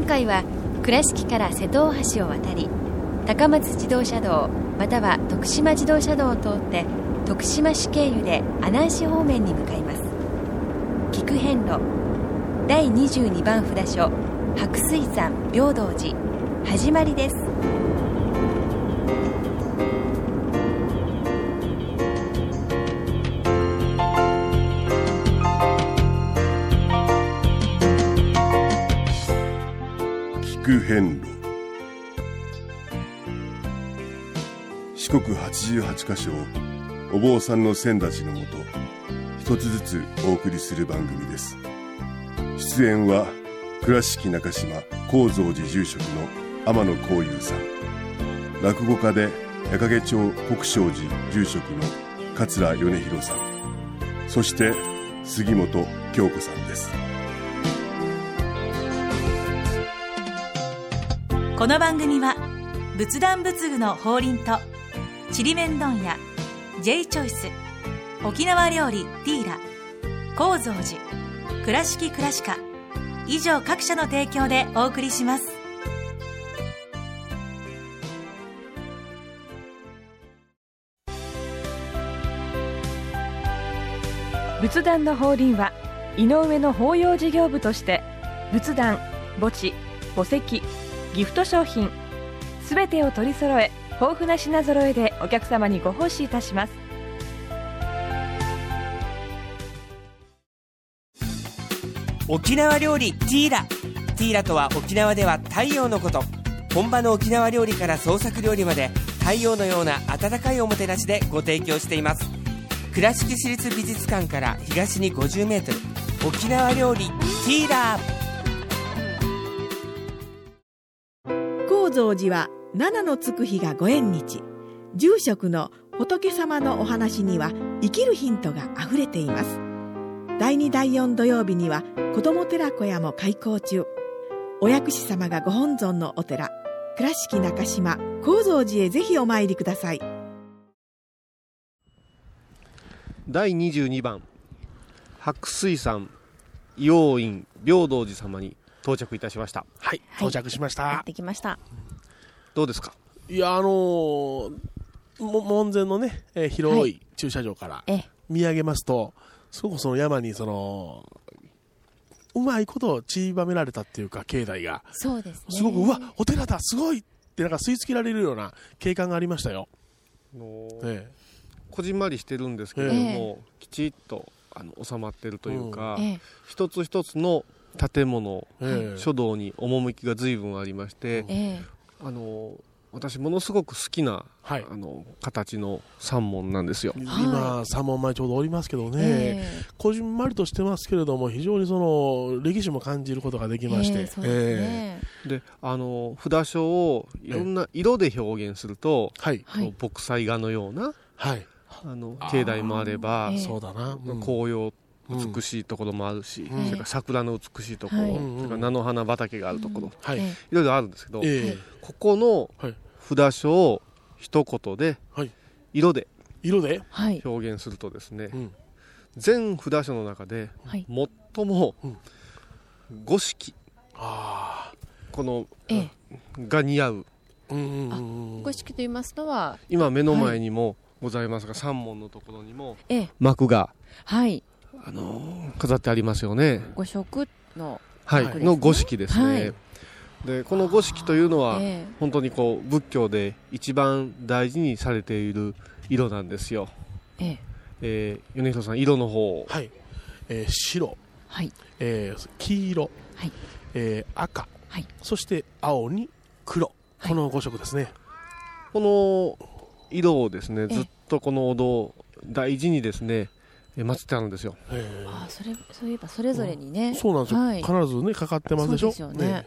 今回は倉敷から瀬戸大橋を渡り高松自動車道または徳島自動車道を通って徳島市経由で阿南市方面に向かいます。菊遍路第22番札所白水山平等寺始まりです。遍路四国八十八箇所をお坊さんの先立ちのもと一つずつお送りする番組です。出演は倉敷中島・高蔵寺住職の天野幸雄さん。落語家で矢掛町国正寺住職の桂米広さん。そして杉本京子さんです。この番組は仏壇仏具の法輪とちりめん問屋 J チョイス沖縄料理ティーラ高蔵寺倉敷倉歯科以上各社の提供でお送りします。仏壇の法輪は井上の法要事業部として仏壇墓地墓石ギフト商品。すべてを取り揃え豊富な品揃えでお客様にご奉仕いたします。沖縄料理ティーラ。ティーラとは沖縄では太陽のこと。本場の沖縄料理から創作料理まで太陽のような温かいおもてなしでご提供しています。倉敷市立美術館から東に 50m 沖縄料理ティーラ。高蔵寺は七のつく日がご縁日。住職の仏様のお話には生きるヒントがあふれています。第2第4土曜日には子ども寺小屋も開校中。お薬師様がご本尊のお寺倉敷中島・高蔵寺へぜひお参りください。第22番白水山陽院平等寺様に到着いたしました。はい、到着しました。やってきました。どうですか？いや、あのーも門前のね、えー広い駐車場からええ、見上げますと、すごくその山にその、うまいこと散りばめられたっていうか、境内が、そうですね。すごく、うわ、お寺だ、すごいってなんか吸い付けられるような景観がありましたよ。えこじんまりしてるんですけれども、きちっとあの収まってるというか、ええ。一つ一つの建物、ええ。書道に趣が随分ありまして、ええあの私ものすごく好きな、あの形の三門なんですよ。今、三門前ちょうどおりますけどね、えこじんまりとしてますけれども、非常にその歴史も感じることができまして、ええそうですね。であの札所をいろんな色で表現すると、はい。墨彩画のような、はい、あの境内もあれば、ええそうだな。うん。紅葉美しいところもあるし、うん。それから桜の美しいところ、はい。それから菜の花畑があるところ、はい。いろいろあるんですけど、ええ。ここの札所を一言で、はい。色で色で？はい。表現するとですね、ん。全札所の中ではい。最も五色、あこの、ええ。が似合う。五色と言いますのは、今目の前にもございますが、三門のところにもええ。幕が。はい、飾ってありますよね。五色のはい、の五色ですね。はい。でこの五色というのは、ええ。本当にこう仏教で一番大事にされている色なんですよ。ええ。えー米広さん色の方を。はい、えー白、はい。えー黄色、はい。えー赤、はい。そして青に黒、この5色ですね。この色をですねええ。ずっとこのお堂を大事にですねえー祀ってあるんですよ。あそれそういえばそれぞれにね、そうなんですよ、はい、必ずねかかってますでしょ？そうですよね。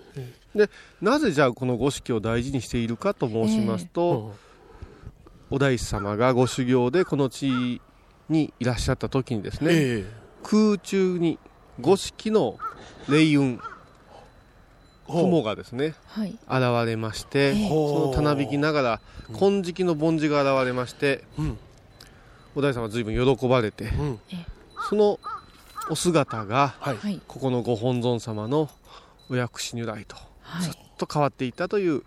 でなぜじゃあこの五色を大事にしているかと申しますと、お大師様がご修行でこの地にいらっしゃった時にですね、ええ。空中に五色の霊雲雲がですね、はい。現れまして、ええ。そのたなびきながら金色の梵字が現れまして、うんお大師様は随分喜ばれて、うん。そのお姿が、はい。ここのご本尊様のお薬師如来とはい。ずっと変わっていったという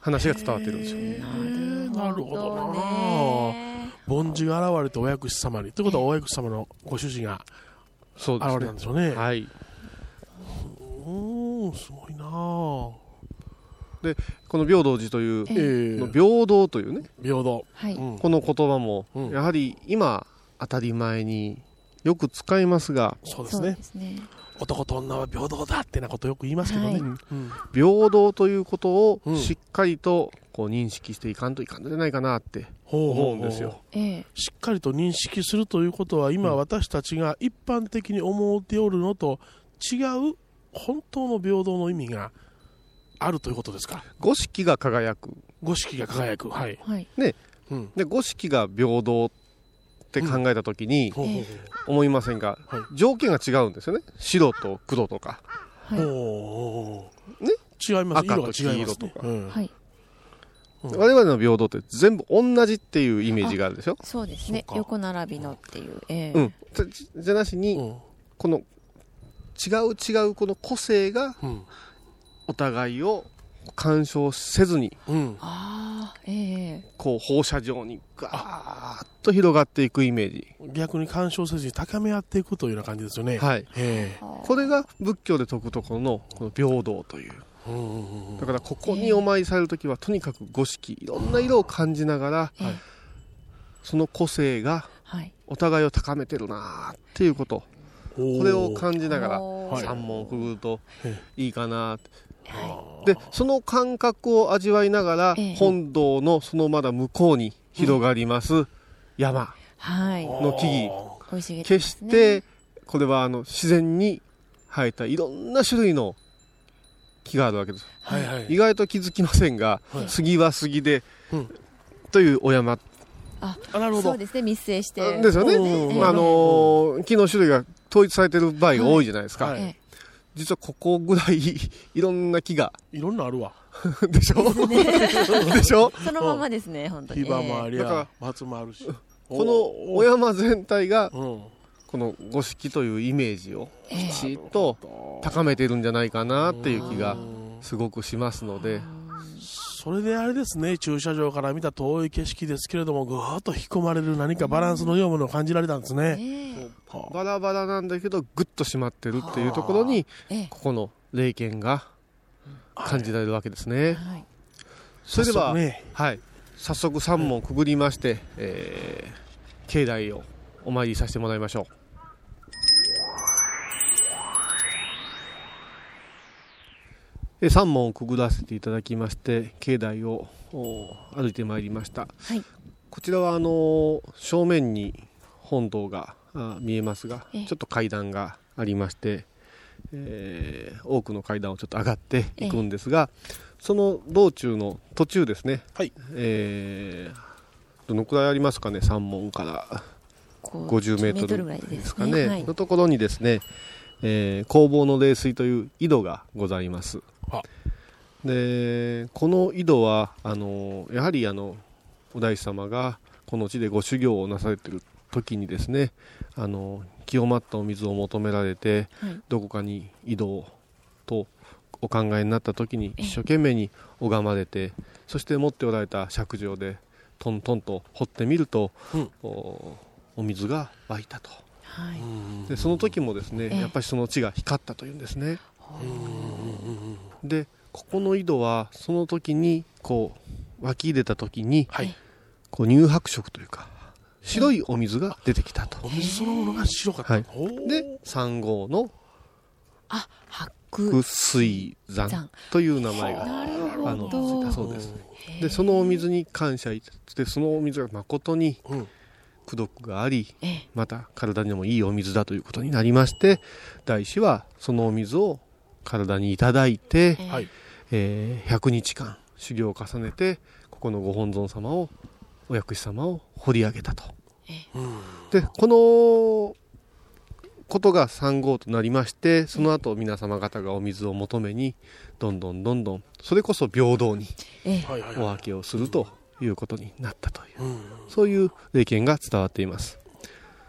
話が伝わってるんですよ。へーなるほどなね凡字が現れてお薬師様にということはお薬師様のご主人がそう現れたんでしょうね。はい。うーんすごいなあこの平等寺という、ええ。の平等というね、平等、はい。うん。この言葉も、うん。やはり今当たり前によく使いますが、そうですね。ですね。男と女は平等だってなことよく言いますけどね、はい。うん。平等ということをうん。しっかりとこう認識していかんといかんのじゃないかなってほうほうほう。思うんですよ。ええ。しっかりと認識するということは今うん。私たちが一般的に思っておるのと違う本当の平等の意味があるということですか？五色が輝く。五色が輝く。はい、はい。うん、で、五色が平等って考えたときに思いませんが、はい。条件が違うんですよね。白と黒とか。はい。ね。違います。赤と色が違います、ね、黄色とかうん。はい。うん。我々の平等って全部同じっていうイメージがあるでしょ？そうですね。横並びのっていう。ええ。うん。じじゃなしに、うん。この違う違うこの個性がうんお互いを干渉せずにうん。ああええこう放射状にガーッと広がっていくイメージ、逆に干渉せずに高め合っていくというような感じですよね。はい、えこれが仏教で説くところのこの平等という。えうんうんうんうん。だからここにお参りされる時はとにかく五色いろんな色を感じながらええ。その個性がはい。お互いを高めてるなっていうこと。これを感じながら三門くぐるとえいいかなってはでその感覚を味わいながらええ。本堂のそのまだ向こうに広がります山いはい。の木々。生い決してこれはあの自然に生えたいろんな種類の木があるわけです。はいはい。意外と気づきませんがはい。杉は杉でうん。というお山。あなるほど。そうですね密生して。ですよね。うん。まああのー木の種類が統一されてる場合が多いじゃないですか、はい。ええ実はここぐらい いろんな木が。いろんなあるわ。でしょ？でしょ？そのままですね本当に。ヒバもありゃ松もあるし。このお山全体がう。ん。この五色というイメージをええ。きちっと高めてるんじゃないかなっていう気がすごくしますのでそれであれですね駐車場から見た遠い景色ですけれどもぐーっと引き込まれる何かバランスの良いものを感じられたんですね、ええ。はバラバラなんだけどグッと締まってるっていうところにええ。ここの霊剣が感じられるわけですね。はい。それでは、早速ね。はい、早速3問くぐりまして、えー境内をお参りさせてもらいましょう。3問をくぐらせていただきまして境内をお歩いてまいりました、はい。こちらはあのー正面に本堂があ見えますがええ。ちょっと階段がありまして、えー多くの階段をちょっと上がっていくんですが、その道中の途中ですね、はい。えーどのくらいありますかね3門から。こう50メート10ルぐらいでですすかね、ね。はい。のところにですね、えー工房の冷水という井戸がございます。あでこの井戸はあのやはりあのお大師様がこの地でご修行をなされている時にですねあの清まったお水を求められてはい。どこかに井戸とお考えになった時にええ。一生懸命に拝まれてそして持っておられた釈上でトントンと掘ってみると、うん。おお水が湧いたと。はい。でその時もですね、ええ。やっぱりその地が光ったというんですねでここの井戸はその時にこう湧き入れた時に、はい。こう乳白色というか白いお水が出てきたと、お水そのものが白かった、はい。で3号のあ発福掘水山山。という名前がなるほあのついどたそうです。でそのお水に感謝してそのお水が誠にうん。功徳がありええ。また体にもいいお水だということになりまして大師はそのお水を体にいただいて、ええはい。えー100日間修行を重ねてここのご本尊様をお薬師様を掘り上げたと。うんでこのことが3号となりましてその後皆様方がお水を求めにどんどんどんどんそれこそ平等にええ。お分けをするということになったといううん。そういう霊験が伝わっています。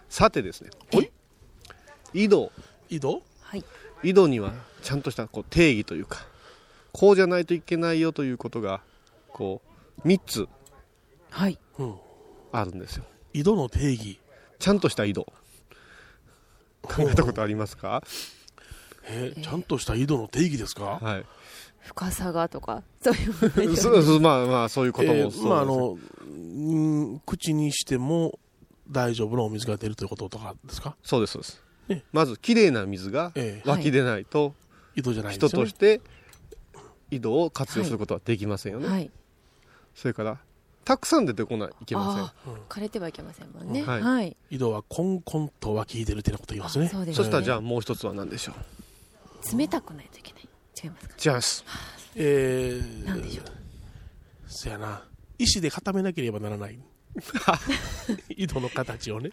さてですねえ。井戸。井戸？はい井戸にはちゃんとしたこう定義というかこうじゃないといけないよということがこう3つはい。うん。あるんですよ。井戸の定義。ちゃんとした井戸考えたことありますか？えーちゃんとした井戸の定義ですか、はい。深さがとか、そういうものでしょ そうそうまあまあそういうこともそうえです。ーまああのうん口にしても大丈夫なお水が出るということとかですか？そうですそうです。えまずきれいな水がえ湧き出ないと井戸じゃないんで人すよ、ね、として井戸を活用することはできませんよね、はい。それからたくさん出てこないいけません。枯れてはいけませんもんね。はい。はい。井戸はコンコンと湧き出るというようなこと言いますね。あそうです。そしたらじゃあ、あもう一つは何でしょう？冷たくないといけない。違いますか？違いますえー、なんでしょう？そやな。石で固めなければならない。井戸の形をね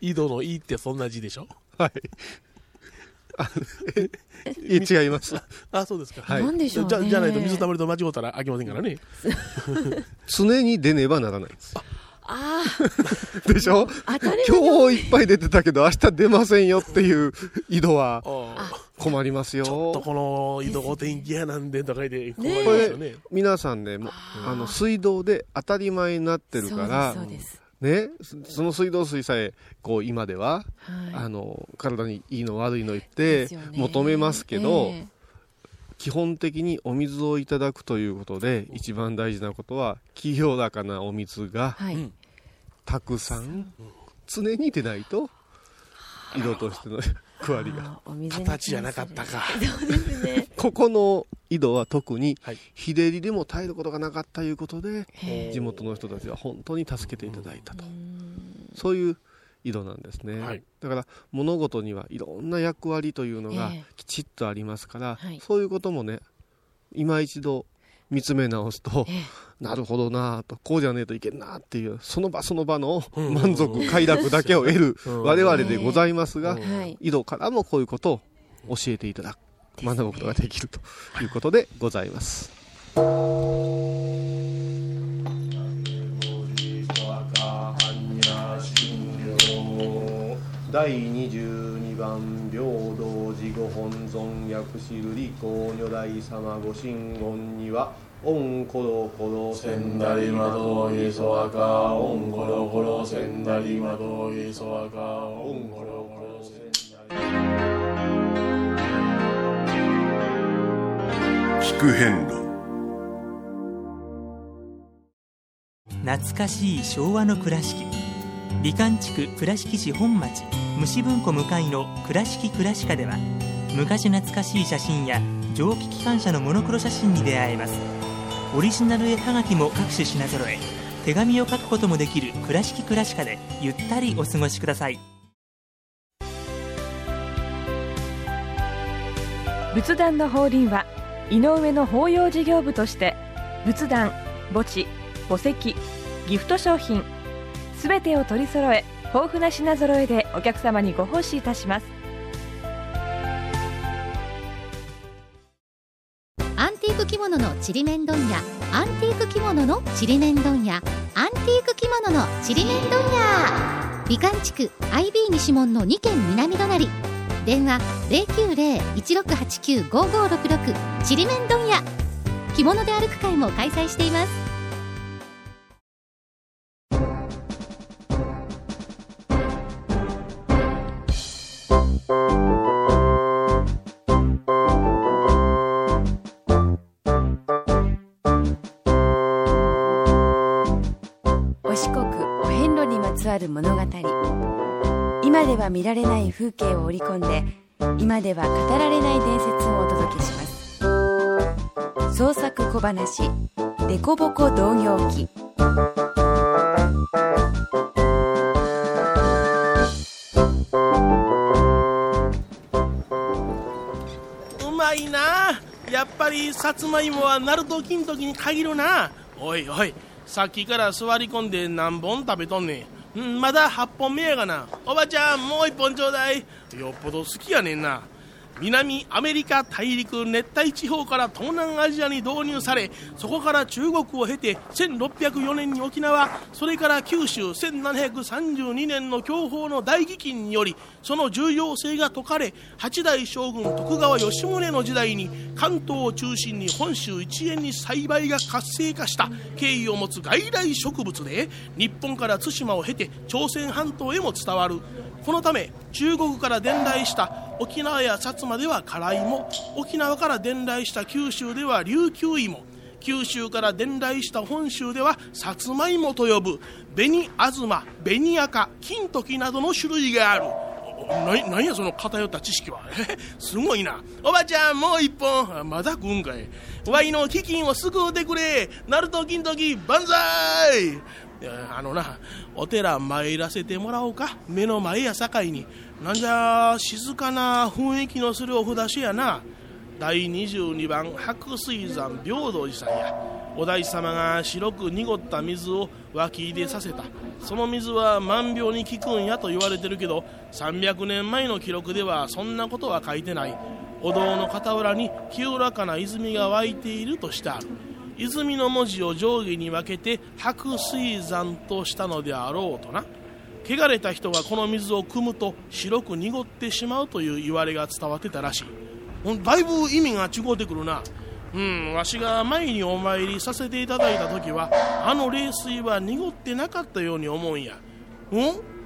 井戸の「い」ってそんな字でしょ？はい。あえ違います。あそうですか、はい。なんでしょうね。じゃじゃないと水たまりと間違ったらあきませんからね。常に出ねばならないんです。あ。でしょ？あ、当たり前。今日いっぱい出てたけど明日出ませんよっていう井戸はあ困りますよ。ちょっとこの井戸お天気屋なんでとか言って困りねますよね。皆さんねもうあの水道で当たり前になってるからそうです。ねそその水道水さえこう今でははい。あの体にいいの悪いの言っでて求めますけど、え基本的にお水をいただくということで一番大事なことは清らかなお水がたくさん常に出ないと井戸としての役割が。あーお水に形じゃなかったか。そうですね。ここの井戸は特にはい。日照りでも耐えることがなかったということでへ地元の人たちは本当に助けていただいたと。そういう井戸なんですね、はい。だから物事にはいろんな役割というのがええ。きちっとありますから、はい。そういうこともね今一度見つめ直すと、ええなるほどなぁとこうじゃねえといけんなっていうその場その場のうん。満足快楽だけを得るうん。我々でございますが。井戸からもこういうことを教えていただく学ぶことができるということでございます。第22番平等寺ご本尊薬師瑠璃光如来様ご神言にはオンコロコロせんだりまどいそわかおんころころせんだりまどいそわかおんころころせんだり聞く遍路。懐かしい昭和の倉敷美観地区倉敷市本町虫文庫向かいの「倉敷倉歯科」では昔懐かしい写真や蒸気機関車のモノクロ写真に出会えます。オリジナル絵はがきも各種品揃え手紙を書くこともできる「倉敷倉歯科」でゆったりお過ごしください。仏壇の法輪は井上の法要事業部として仏壇墓地墓石ギフト商品すべてを取り揃え豊富な品揃えでお客様にご奉仕いたします。アンティーク着物のちりめん問屋。アンティーク着物のちりめん問屋。アンティーク着物のちりめん問屋。美観地区 IB 西門の2軒南隣。電話090-1689-5566ちりめん問屋。着物で歩く会も開催しています。つわる物語。今では見られない風景を織り込んで今では語られない伝説をお届けします。創作小話「デコボコ同業記」うまいな。やっぱりさつまいもは鳴門金時に限るな。おいおいさっきから座り込んで何本食べとんねん。うんまだ8本目やがな。おばちゃんもう1本ちょうだい。よっぽど好きやねんな。南アメリカ大陸熱帯地方から東南アジアに導入されそこから中国を経て1604年に沖縄それから九州1732年の享保の大飢饉によりその重要性が解かれ八代将軍徳川吉宗の時代に関東を中心に本州一円に栽培が活性化した経緯を持つ外来植物で日本から対馬を経て朝鮮半島へも伝わる。このため中国から伝来した沖縄や薩摩では辛い芋沖縄から伝来した九州では琉球芋九州から伝来した本州ではさつまいもと呼ぶ紅あずま紅赤金時などの種類がある。な何やその偏った知識は？すごいな。おばちゃんもう一本。まだ食うんかい。ワイの飢饉を救うてくれ。ナルト金時万歳。あのなお寺参らせてもらおうか。目の前やさかいに。なんじゃ静かな雰囲気のするお札所やな。第22番白水山平等寺さんや。お大師様が白く濁った水を湧き入れさせた。その水は万病に効くんやと言われてるけど300年前の記録ではそんなことは書いてない。お堂の傍らに清らかな泉が湧いているとしてある泉の文字を上下に分けて白水山としたのであろうとな。汚れた人がこの水を汲むと白く濁ってしまうという言われが伝わってたらしい。だいぶ意味が違うてくるな。うんわしが前にお参りさせていただいた時はあの冷水は濁ってなかったように思うんや。ん？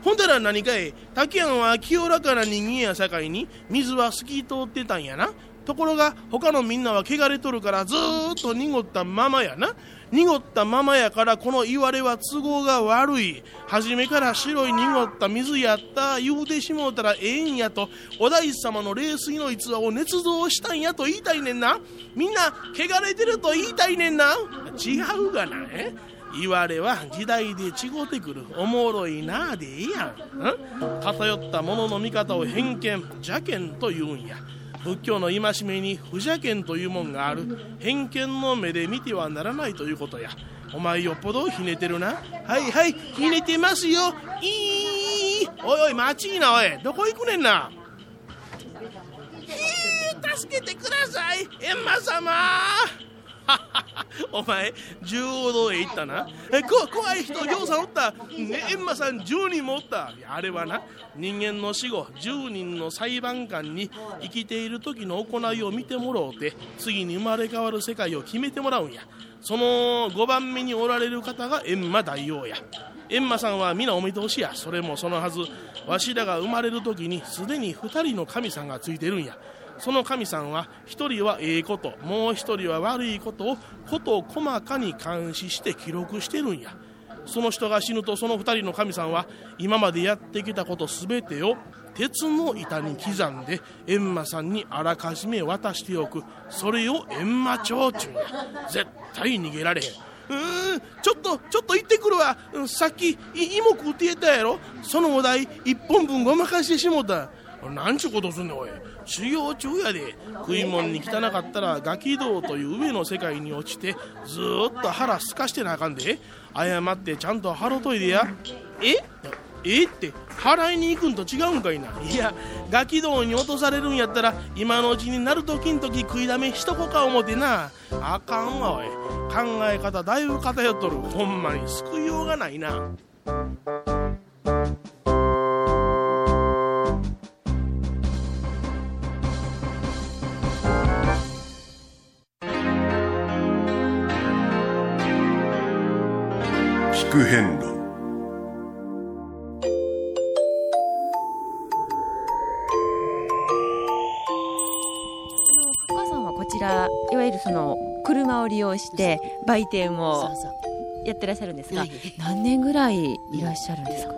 ほんだら何かい？滝庵は清らかな人間やさかいに水は透き通ってたんやな。ところが他のみんなは汚れとるからずーっと濁ったままやな。濁ったままやからこの言われは都合が悪い。初めから白い濁った水やった言うてしもうたらええんやと。お大師様の冷水の逸話を捏造したんやと言いたいねんな。みんな汚れてると言いたいねんな。違うがな。え？言われは時代で違うてくる。おもろいなあでええやん。ん？偏ったものの見方を偏見邪見と言うんや。仏教の戒めに不邪見というもんがある偏見の目で見てはならないということや。お前よっぽどひねてるな。はいはいひねてますよ。いい。おいおい待ちいなおい。どこ行くねんな。ひー助けてください閻魔様。お前十王堂へ行ったな。えこ怖い人ぎょうさんおった。閻魔さん10人もおった。あれはな人間の死後10人の裁判官に生きている時の行いを見てもろうて次に生まれ変わる世界を決めてもらうんや。その5番目におられる方が閻魔大王や。閻魔さんは皆お見通しや。それもそのはず。わしらが生まれる時にすでに2人の神さんがついてるんや。その神さんは一人はええこともう一人は悪いことをことを細かに監視して記録してるんや。その人が死ぬとその二人の神さんは今までやってきたことすべてを鉄の板に刻んで閻魔さんにあらかじめ渡しておく。それを閻魔帳ちゅうんや。絶対逃げられへん。うーんちょっとちょっと行ってくるわ。うんさっき芋食うてやったやろ。そのお題一本分ごまかしてしもた。なんちゅうことすんねんおい。修行中やで。食い物に汚かったらガキ道という上の世界に落ちてずーっと腹すかしてなあかんで。謝ってちゃんと払うといでや。え？え？って払いに行くんと違うんかいな。いやガキ道に落とされるんやったら今のうちになるときんとき食いだめしとこか思てな。あかんわおい。考え方だいぶ偏っとる。ほんまに救いようがないな聞く変路あのお母さんはこちらいわゆるその車を利用して売店をやってらっしゃるんですが、はい。何年ぐらいいらっしゃるんですか、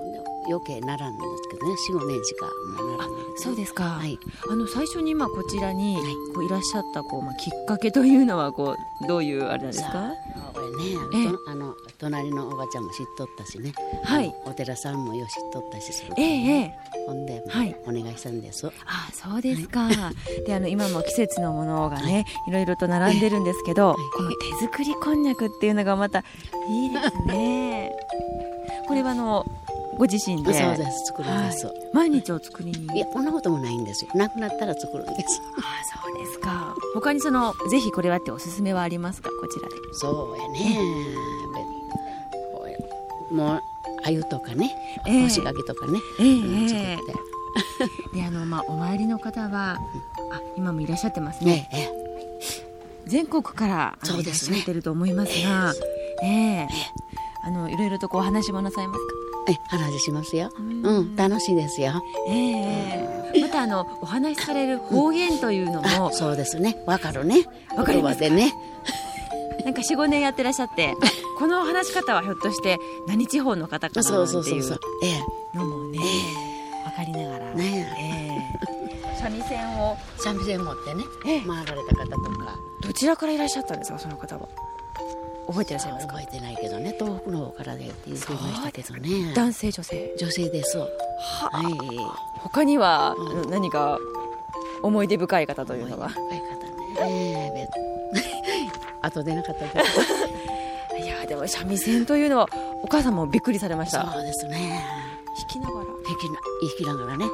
余計ならんのですけどね。45年しかもうならないそうですか、はい。あの最初にまあこちらにこういらっしゃったこう、まあ、きっかけというのはこうどういうあれなんですか？これねあえ。えの,、あの隣のおばちゃんも知っとったしね、はい。あのお寺さんもよう知っとったしそれでええええ。ほんで、はい。お願いしたんです。あそうですか、であの今も季節のものがね、い、ろいろと並んでるんですけど、この手作りこんにゃくっていうのがまたいいですね。これはあのご自身で。そうです。作るんです、はい。毎日お作りに？いやこんなこともないんですよ。なくなったら作るんです。あそうですか。他にそのぜひこれはっておすすめはありますか？こちらで。そうやね。べもう鮎とかね。ええ。干し柿とかね、ええうん作えって。えであのまあお参りの方はあ今もいらっしゃってますね、ええ全国からいらってると思いますがええ。あのいろいろとこうお話もなさいますか？え話しますよ。うん。楽しいですよ。ええ。またあのお話しされる方言というのも、そうですね。わかるね。わかります。でね。なんか45年やってらっしゃって この話し方はひょっとして何地方の方かなそうそうなんていうそうそうええ。のもねわかりながら。ねええ。三味線を三味線持ってねええ。回られた方とか。どちらからいらっしゃったんですかその方は？覚えてらっしゃいますか？覚えてないけどね東北の方からでって言ってましたけどね。男性女性？女性です。はい。他には、何か思い出深い方というのは若い方ね。ええ 後出なかったです いやでも三味線というのはお母さんもびっくりされました。そうですね。弾きながら。弾きな弾きながらね。は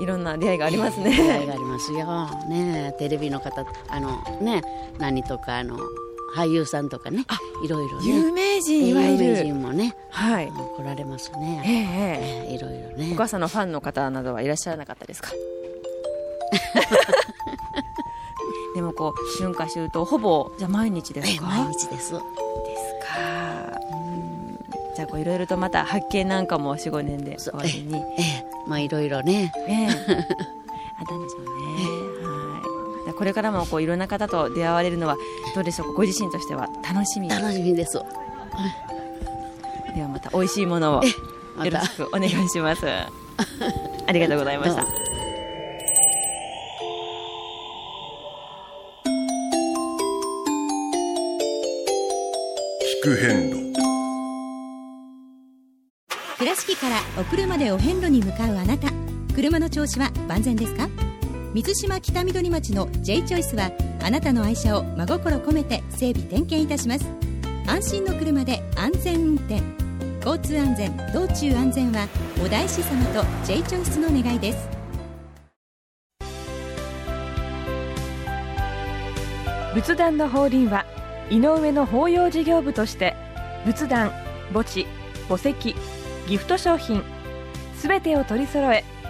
い。ろんな出会いがあります出会いねがありますよ。ねテレビの方あのね何とかあの俳優さんとかねいろいろね。有名人いわゆる。有名人もねはい。来られますええね。ええ。ええいろいろね。お母さんのファンの方などはいらっしゃらなかったですか？でもこう春夏秋冬ほぼじゃあ毎日ですか？毎日です。ですか。うん。じゃあこういろいろとまた発見なんかも45年で終わりに。ええ。まあいろいろね。ええこれからもこういろんな方と出会われるのはどうでしょう？かご自身としては楽しみ？楽しみです。ではまた美味しいものをよろしくお願いします。ありがとうございました。聞く遍路倉敷からお車でお遍路に向かうあなた。車の調子は万全ですか？水島北緑町の J チョイスはあなたの愛車を真心込めて整備点検いたします。安心の車で安全運転。交通安全道中安全はお大師様と J チョイスの願いです。仏壇の法輪は井上の法要事業部として仏壇墓地墓石ギフト商品すべてを取り揃え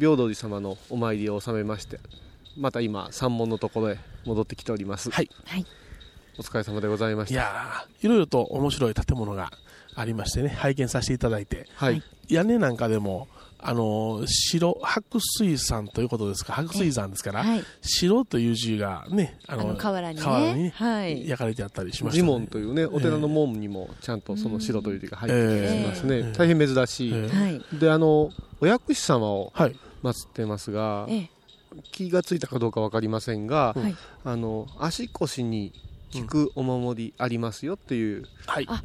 平等寺様のお参りを収めましてまた今山門のところへ戻ってきております。はい、お疲れ様でございました。いやーいろいろと面白い建物がありましてね拝見させていただいて、はい。屋根なんかでもあのー白白水山ということですか？白水山ですから、はい。白という字がねああの瓦にね。瓦にねはい。焼かれてあったりしました、ね、寺門というねお寺の門にもちゃんとその白という字が入ってたりしますね、ええ大変珍しい、はい。であのお薬師様を祀ってますが、ええ。気がついたかどうか分かりませんが、はい。あの足腰に効くお守りありますよっていう、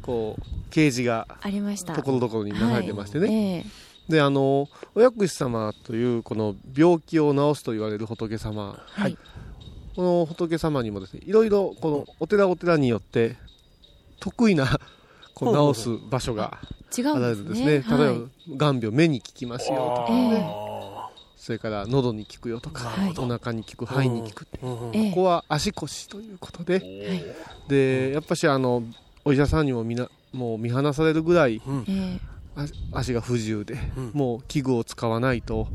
こう掲示がありました。ところどころになされてましてね、はい。ええであのお薬師様というこの病気を治すと言われる仏様、はい。この仏様にもですねいろいろこのお寺お寺によって得意な こう治す場所が違うんですね。あるんですね。例えば、はい眼病目に効きますよとかえね、それから喉に効くよとか、お腹に効く肺に効く、うんええ。ここは足腰ということで、でやっぱしあのお医者さんにもみなもう見放されるぐらい、足が不自由で、もう器具を使わないと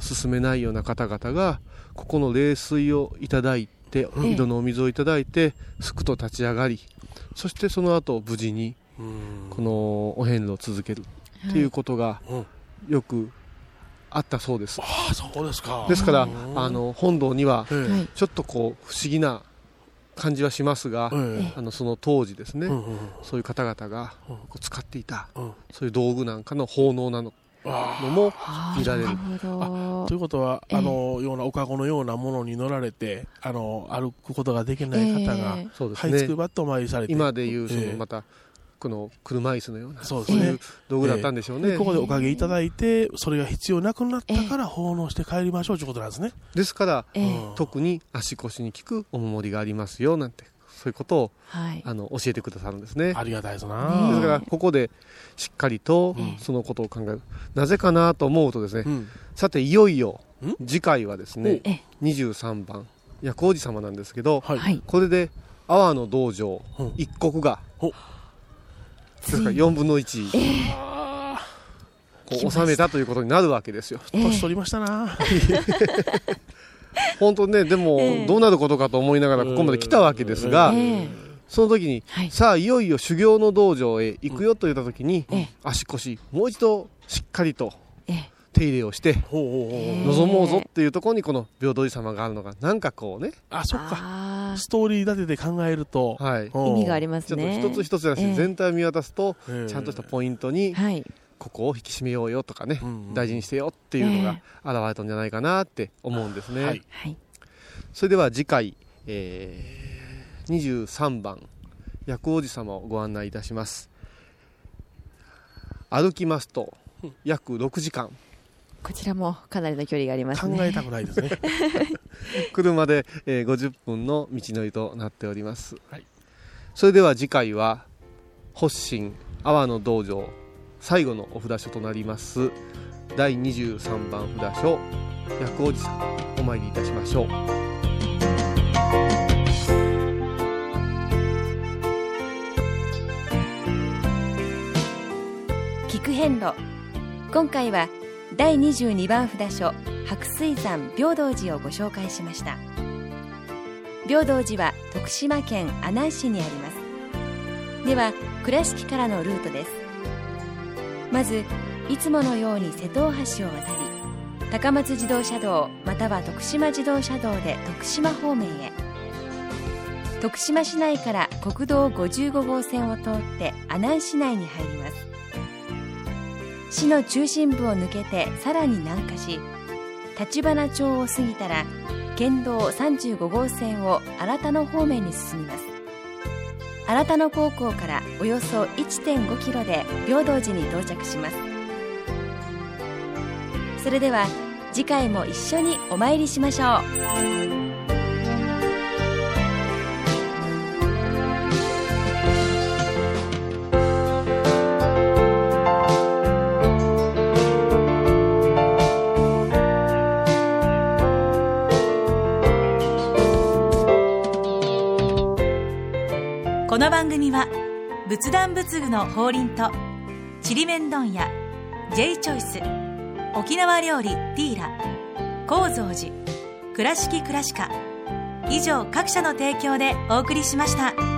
進めないような方々がここの冷水をいただいて、うん井戸のお水をいただいてすくと立ち上がりそしてその後無事にこのお遍路を続けるっていうことがよくあったそうです。ああそうですか。ですからうん。あの本堂にははい。ちょっとこう不思議な感じはしますが、えあのその当時ですね、そういう方々がこう使っていた、そういう道具なんかの奉納なののも見られる。あということは、あのようなおかごのようなものに乗られてあの歩くことができない方が、そうです這いつくばってお参りされて。今でいうそのええ。またこの車椅子のようなそうですね。いう道具だったんでしょうね、でここでおかげいただいてそれが必要なくなったから奉納して帰りましょうということなんですね、ですから、ええ。特に足腰に効くお守りがありますよなんてそういうことを、はい。あの教えてくださるんですね。ありがたいですでなすからここでしっかりとそのことを考える、なぜかなと思うとですね、さていよいよ次回はですね23番薬王子様なんですけど、はい。これで阿波の道場一国がですから4分の1、こう収めたということになるわけですよ。年取りましたな。本当ねでも、ええどうなることかと思いながらここまで来たわけですが、えその時に、さあいよいよ修行の道場へ行くよと言った時に、足腰もう一度しっかりと手入れをして望もうぞっていうところにこの平等寺様があるのがなんかこうね。あそっかストーリー立てて考えると、はい、意味がありますちょっねと一つ一つじゃなくて、ええ。全体を見渡すと、ええ。ちゃんとしたポイントに、はい。ここを引き締めようよとかね、大事にしてよっていうのが現れたんじゃないかなって思うんですね。はい。それでは次回、えー、23番薬王子様をご案内いたします。歩きますと約6時間こちらもかなりの距離がありますね。考えたくないですね。車で、えー50分の道のりとなっております、それでは次回は発信阿波の道場最後のお札所となります。第23番札所薬王子さんお参りいたしましょう。聞く遍路。今回は第22番札所白水山平等寺をご紹介しました。平等寺は徳島県阿南市にあります。では倉敷からのルートです。まずいつものように瀬戸大橋を渡り高松自動車道または徳島自動車道で徳島方面へ。徳島市内から国道55号線を通って阿南市内に入ります。市の中心部を抜けてさらに南下し立花町を過ぎたら県道35号線を新田野方面に進みます。新田野高校からおよそ1.5キロで平等寺に到着します。それでは次回も一緒にお参りしましょう。この番組は仏壇仏具の法輪とちりめん問屋 J チョイス沖縄料理ティーラ高蔵寺倉敷倉歯科以上各社の提供でお送りしました。